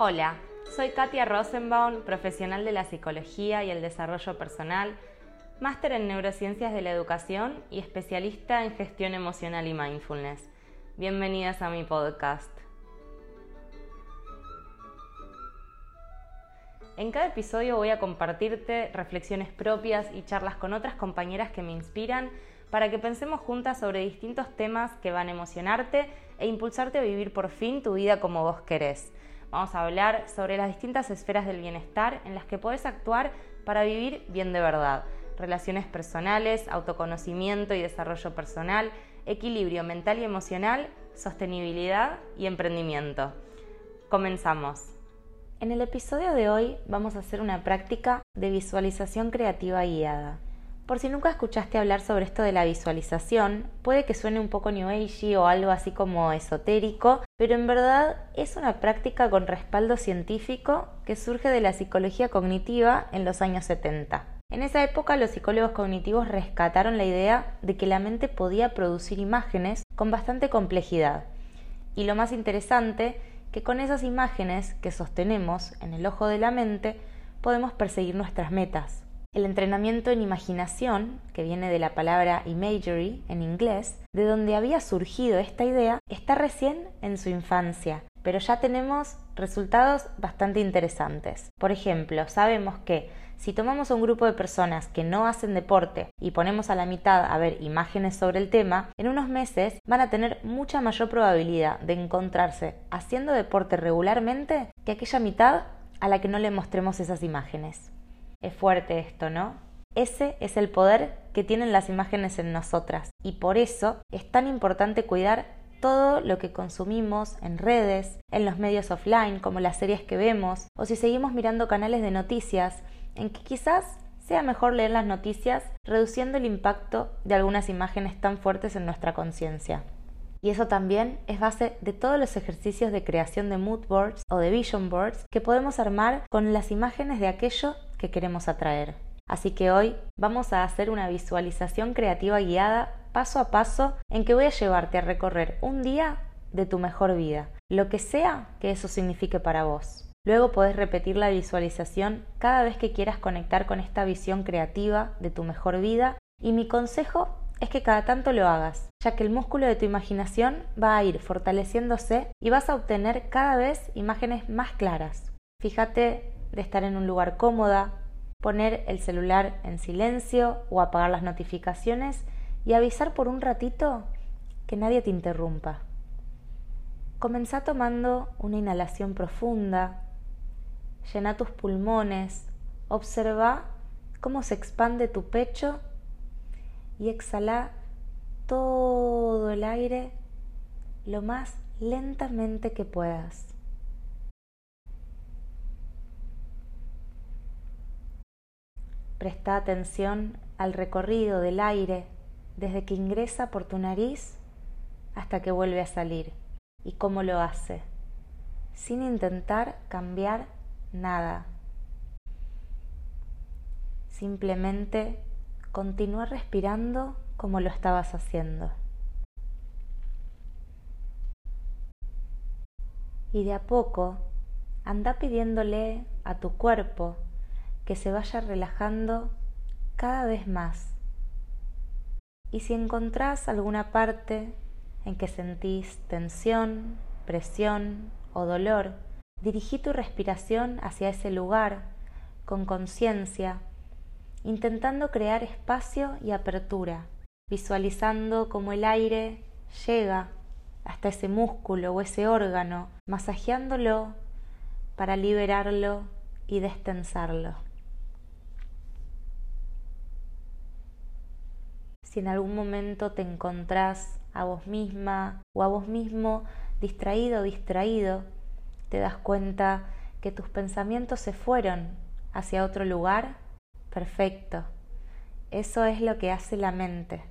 Hola, soy Katia Rosenbaum, profesional de la psicología y el desarrollo personal, máster en neurociencias de la educación y especialista en gestión emocional y mindfulness. Bienvenidas a mi podcast. En cada episodio voy a compartirte reflexiones propias y charlas con otras compañeras que me inspiran para que pensemos juntas sobre distintos temas que van a emocionarte e impulsarte a vivir por fin tu vida como vos querés. Vamos a hablar sobre las distintas esferas del bienestar en las que podés actuar para vivir bien de verdad. Relaciones personales, autoconocimiento y desarrollo personal, equilibrio mental y emocional, sostenibilidad y emprendimiento. Comenzamos. En el episodio de hoy vamos a hacer una práctica de visualización creativa guiada. Por si nunca escuchaste hablar sobre esto de la visualización, puede que suene un poco New Age o algo así como esotérico, pero en verdad es una práctica con respaldo científico que surge de la psicología cognitiva en los años 70. En esa época los psicólogos cognitivos rescataron la idea de que la mente podía producir imágenes con bastante complejidad. Y lo más interesante, que con esas imágenes que sostenemos en el ojo de la mente podemos perseguir nuestras metas. El entrenamiento en imaginación, que viene de la palabra imagery en inglés, de donde había surgido esta idea, está recién en su infancia, pero ya tenemos resultados bastante interesantes. Por ejemplo, sabemos que si tomamos un grupo de personas que no hacen deporte y ponemos a la mitad a ver imágenes sobre el tema, en unos meses van a tener mucha mayor probabilidad de encontrarse haciendo deporte regularmente que aquella mitad a la que no le mostremos esas imágenes. Es fuerte esto, ¿no? Ese es el poder que tienen las imágenes en nosotras y por eso es tan importante cuidar todo lo que consumimos en redes, en los medios offline como las series que vemos o si seguimos mirando canales de noticias en que quizás sea mejor leer las noticias reduciendo el impacto de algunas imágenes tan fuertes en nuestra conciencia. Y eso también es base de todos los ejercicios de creación de mood boards o de vision boards que podemos armar con las imágenes de aquello que queremos atraer. Así que hoy vamos a hacer una visualización creativa guiada paso a paso en que voy a llevarte a recorrer un día de tu mejor vida, lo que sea que eso signifique para vos. Luego podés repetir la visualización cada vez que quieras conectar con esta visión creativa de tu mejor vida y mi consejo es que cada tanto lo hagas, ya que el músculo de tu imaginación va a ir fortaleciéndose y vas a obtener cada vez imágenes más claras. Fíjate de estar en un lugar cómoda, poner el celular en silencio o apagar las notificaciones y avisar por un ratito que nadie te interrumpa. Comenzá tomando una inhalación profunda, llena tus pulmones, observa cómo se expande tu pecho y exhala todo el aire lo más lentamente que puedas. Presta atención al recorrido del aire desde que ingresa por tu nariz hasta que vuelve a salir y cómo lo hace, sin intentar cambiar nada. Simplemente continúa respirando como lo estabas haciendo. Y de a poco anda pidiéndole a tu cuerpo que se vaya relajando cada vez más. Y si encontrás alguna parte en que sentís tensión, presión o dolor, dirigí tu respiración hacia ese lugar con conciencia, intentando crear espacio y apertura, visualizando cómo el aire llega hasta ese músculo o ese órgano, masajeándolo para liberarlo y destensarlo. Si en algún momento te encontrás a vos misma o a vos mismo distraído o distraído, te das cuenta que tus pensamientos se fueron hacia otro lugar, perfecto. Eso es lo que hace la mente.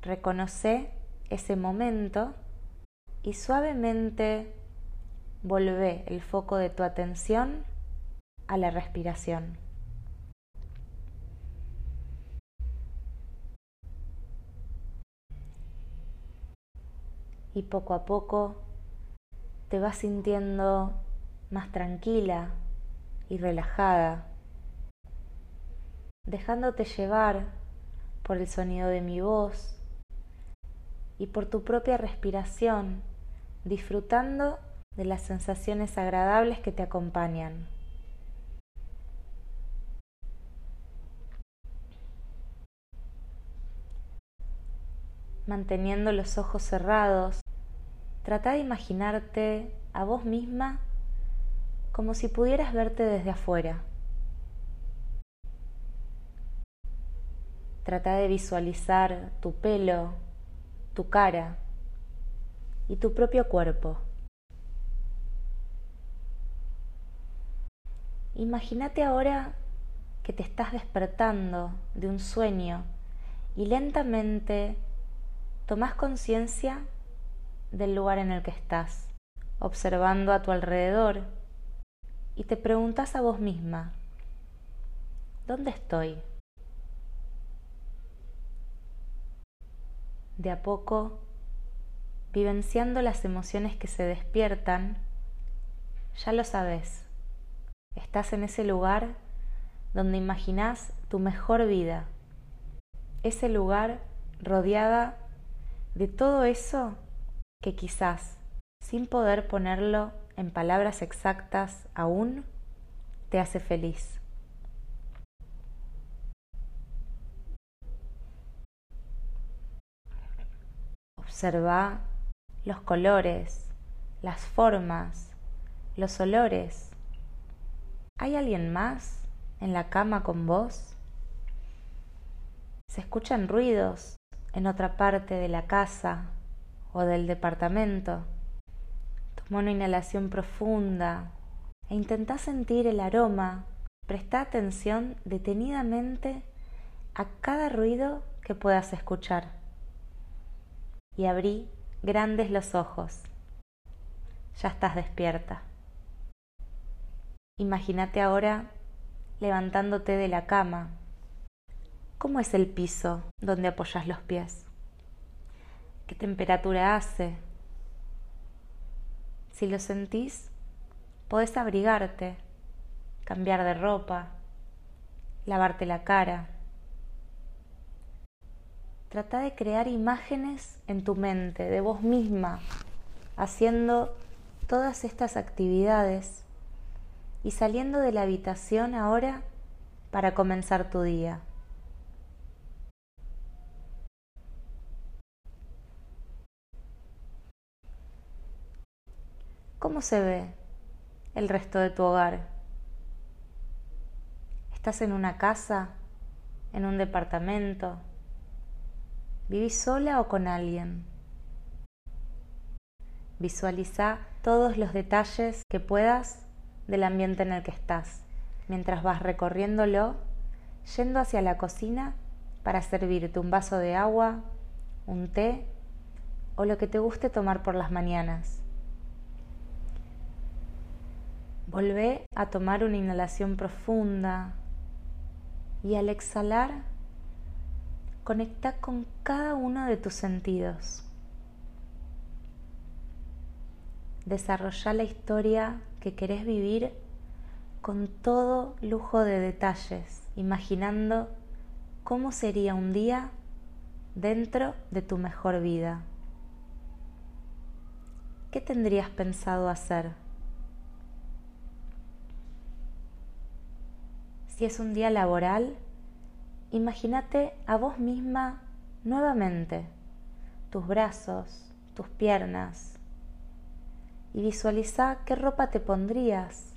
Reconoce ese momento y suavemente volvé el foco de tu atención a la respiración. Y poco a poco te vas sintiendo más tranquila y relajada, dejándote llevar por el sonido de mi voz y por tu propia respiración, disfrutando de las sensaciones agradables que te acompañan. Manteniendo los ojos cerrados, trata de imaginarte a vos misma como si pudieras verte desde afuera. Trata de visualizar tu pelo, tu cara y tu propio cuerpo. Imagínate ahora que te estás despertando de un sueño y lentamente tomas conciencia del lugar en el que estás, observando a tu alrededor y te preguntas a vos misma, ¿dónde estoy? De a poco, vivenciando las emociones que se despiertan, ya lo sabes, estás en ese lugar donde imaginás tu mejor vida, ese lugar rodeada de todo eso que quizás, sin poder ponerlo en palabras exactas aún, te hace feliz. Observa los colores, las formas, los olores. ¿Hay alguien más en la cama con vos? Se escuchan ruidos en otra parte de la casa o del departamento. Toma una inhalación profunda e intenta sentir el aroma. Presta atención detenidamente a cada ruido que puedas escuchar. Y abrí grandes los ojos. Ya estás despierta. Imagínate ahora levantándote de la cama ¿Cómo es el piso donde apoyas los pies? ¿Qué temperatura hace? Si lo sentís, podés abrigarte, cambiar de ropa, lavarte la cara. Trata de crear imágenes en tu mente de vos misma, haciendo todas estas actividades y saliendo de la habitación ahora para comenzar tu día. ¿Cómo se ve el resto de tu hogar? ¿Estás en una casa? ¿En un departamento? ¿Vivís sola o con alguien? Visualiza todos los detalles que puedas del ambiente en el que estás, mientras vas recorriéndolo, yendo hacia la cocina para servirte un vaso de agua, un té o lo que te guste tomar por las mañanas. Volvé a tomar una inhalación profunda y al exhalar conecta con cada uno de tus sentidos. Desarrolla la historia que querés vivir con todo lujo de detalles, imaginando cómo sería un día dentro de tu mejor vida. ¿Qué tendrías pensado hacer? Si es un día laboral, imagínate a vos misma nuevamente, tus brazos, tus piernas, y visualiza qué ropa te pondrías,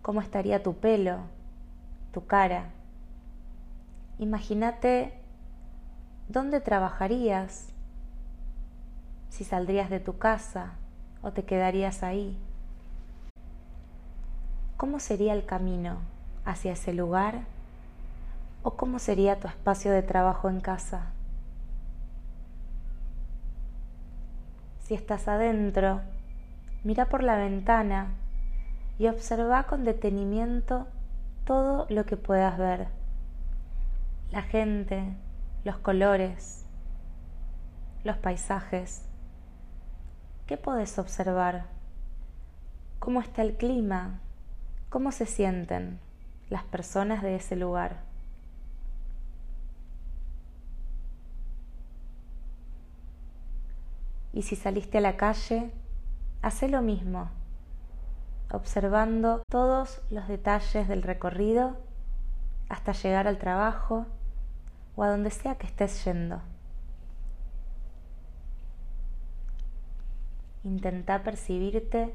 cómo estaría tu pelo, tu cara. Imagínate dónde trabajarías, si saldrías de tu casa o te quedarías ahí. ¿Cómo sería el camino? Hacia ese lugar? ¿O cómo sería tu espacio de trabajo en casa? Si estás adentro, mira por la ventana y observa con detenimiento todo lo que puedas ver. La gente, los colores, los paisajes. ¿Qué podés observar? cómo está el clima, cómo se sienten las personas de ese lugar. Y si saliste a la calle, hace lo mismo, observando todos los detalles del recorrido hasta llegar al trabajo o a donde sea que estés yendo. Intenta percibirte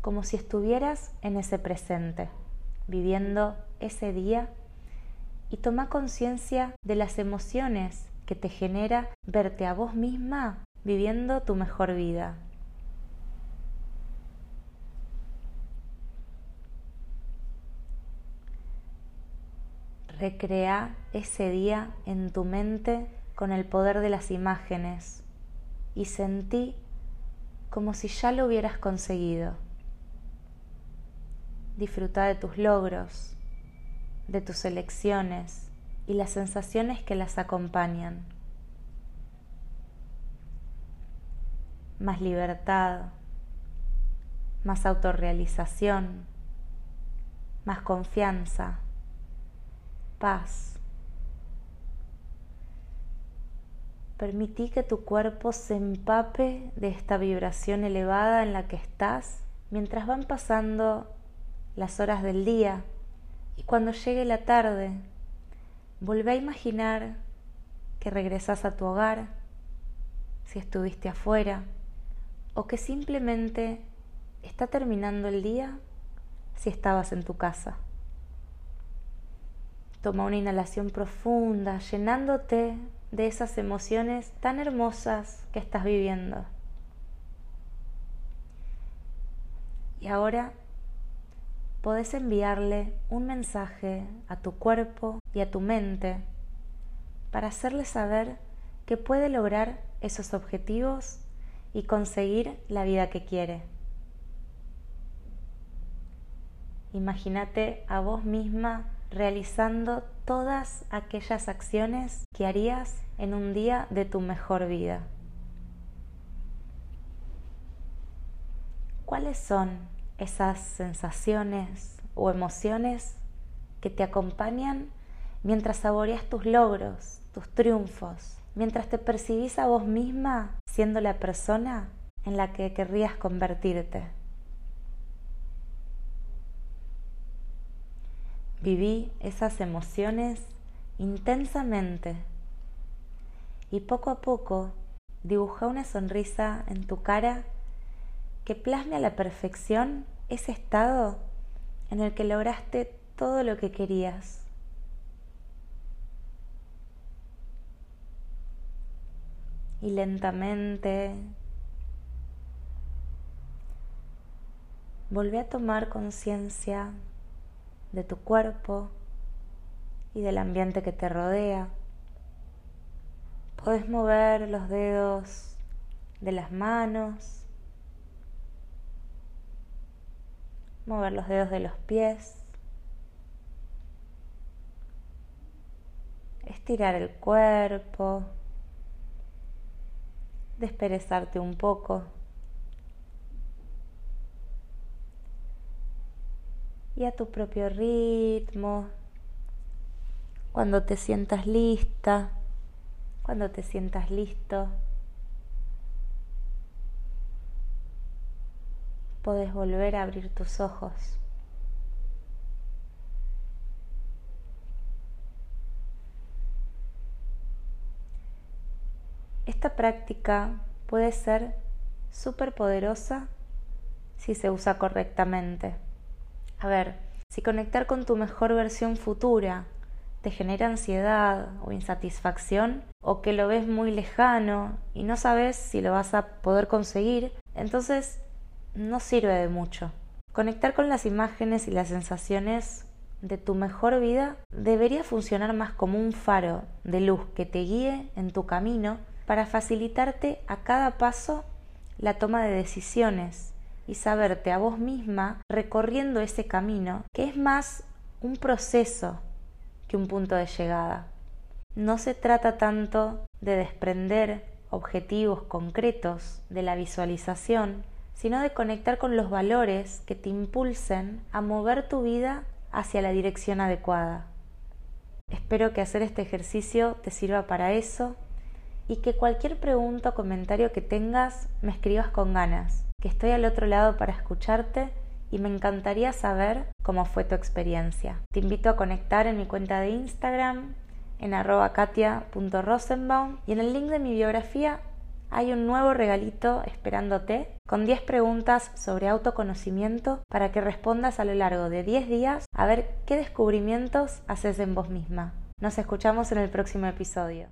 como si estuvieras en ese presente, viviendo ese día y toma conciencia de las emociones que te genera verte a vos misma viviendo tu mejor vida. Recrea ese día en tu mente con el poder de las imágenes y sentí como si ya lo hubieras conseguido. Disfruta de tus logros, de tus elecciones y las sensaciones que las acompañan. Más libertad, más autorrealización, más confianza, paz. Permití que tu cuerpo se empape de esta vibración elevada en la que estás mientras van pasando las horas del día y cuando llegue la tarde, vuelve a imaginar que regresas a tu hogar, si estuviste afuera, o que simplemente está terminando el día si estabas en tu casa. Toma una inhalación profunda, llenándote de esas emociones tan hermosas que estás viviendo. Y ahora podés enviarle un mensaje a tu cuerpo y a tu mente para hacerle saber que puede lograr esos objetivos y conseguir la vida que quiere. Imagínate a vos misma realizando todas aquellas acciones que harías en un día de tu mejor vida. ¿Cuáles son esas sensaciones o emociones que te acompañan mientras saboreas tus logros, tus triunfos, mientras te percibís a vos misma siendo la persona en la que querrías convertirte? Viví esas emociones intensamente y poco a poco dibuja una sonrisa en tu cara que plasme a la perfección ese estado en el que lograste todo lo que querías. Y lentamente volví a tomar conciencia de tu cuerpo y del ambiente que te rodea. Puedes mover los dedos de las manos, mover los dedos de los pies, estirar el cuerpo, desperezarte un poco. y a tu propio ritmo, cuando te sientas lista, cuando te sientas listo, puedes volver a abrir tus ojos. Esta práctica puede ser súper poderosa si se usa correctamente. A ver, si conectar con tu mejor versión futura te genera ansiedad o insatisfacción, o que lo ves muy lejano y no sabes si lo vas a poder conseguir, entonces no sirve de mucho. Conectar con las imágenes y las sensaciones de tu mejor vida debería funcionar más como un faro de luz que te guíe en tu camino para facilitarte a cada paso la toma de decisiones y saberte a vos misma recorriendo ese camino, que es más un proceso que un punto de llegada. No se trata tanto de desprender objetivos concretos de la visualización, sino de conectar con los valores que te impulsen a mover tu vida hacia la dirección adecuada. Espero que hacer este ejercicio te sirva para eso y que cualquier pregunta o comentario que tengas me escribas con ganas, que estoy al otro lado para escucharte y me encantaría saber cómo fue tu experiencia. Te invito a conectar en mi cuenta de Instagram en katia.rosenbaum y en el link de mi biografía hay un nuevo regalito esperándote con 10 preguntas sobre autoconocimiento para que respondas a lo largo de 10 días a ver qué descubrimientos haces en vos misma. Nos escuchamos en el próximo episodio.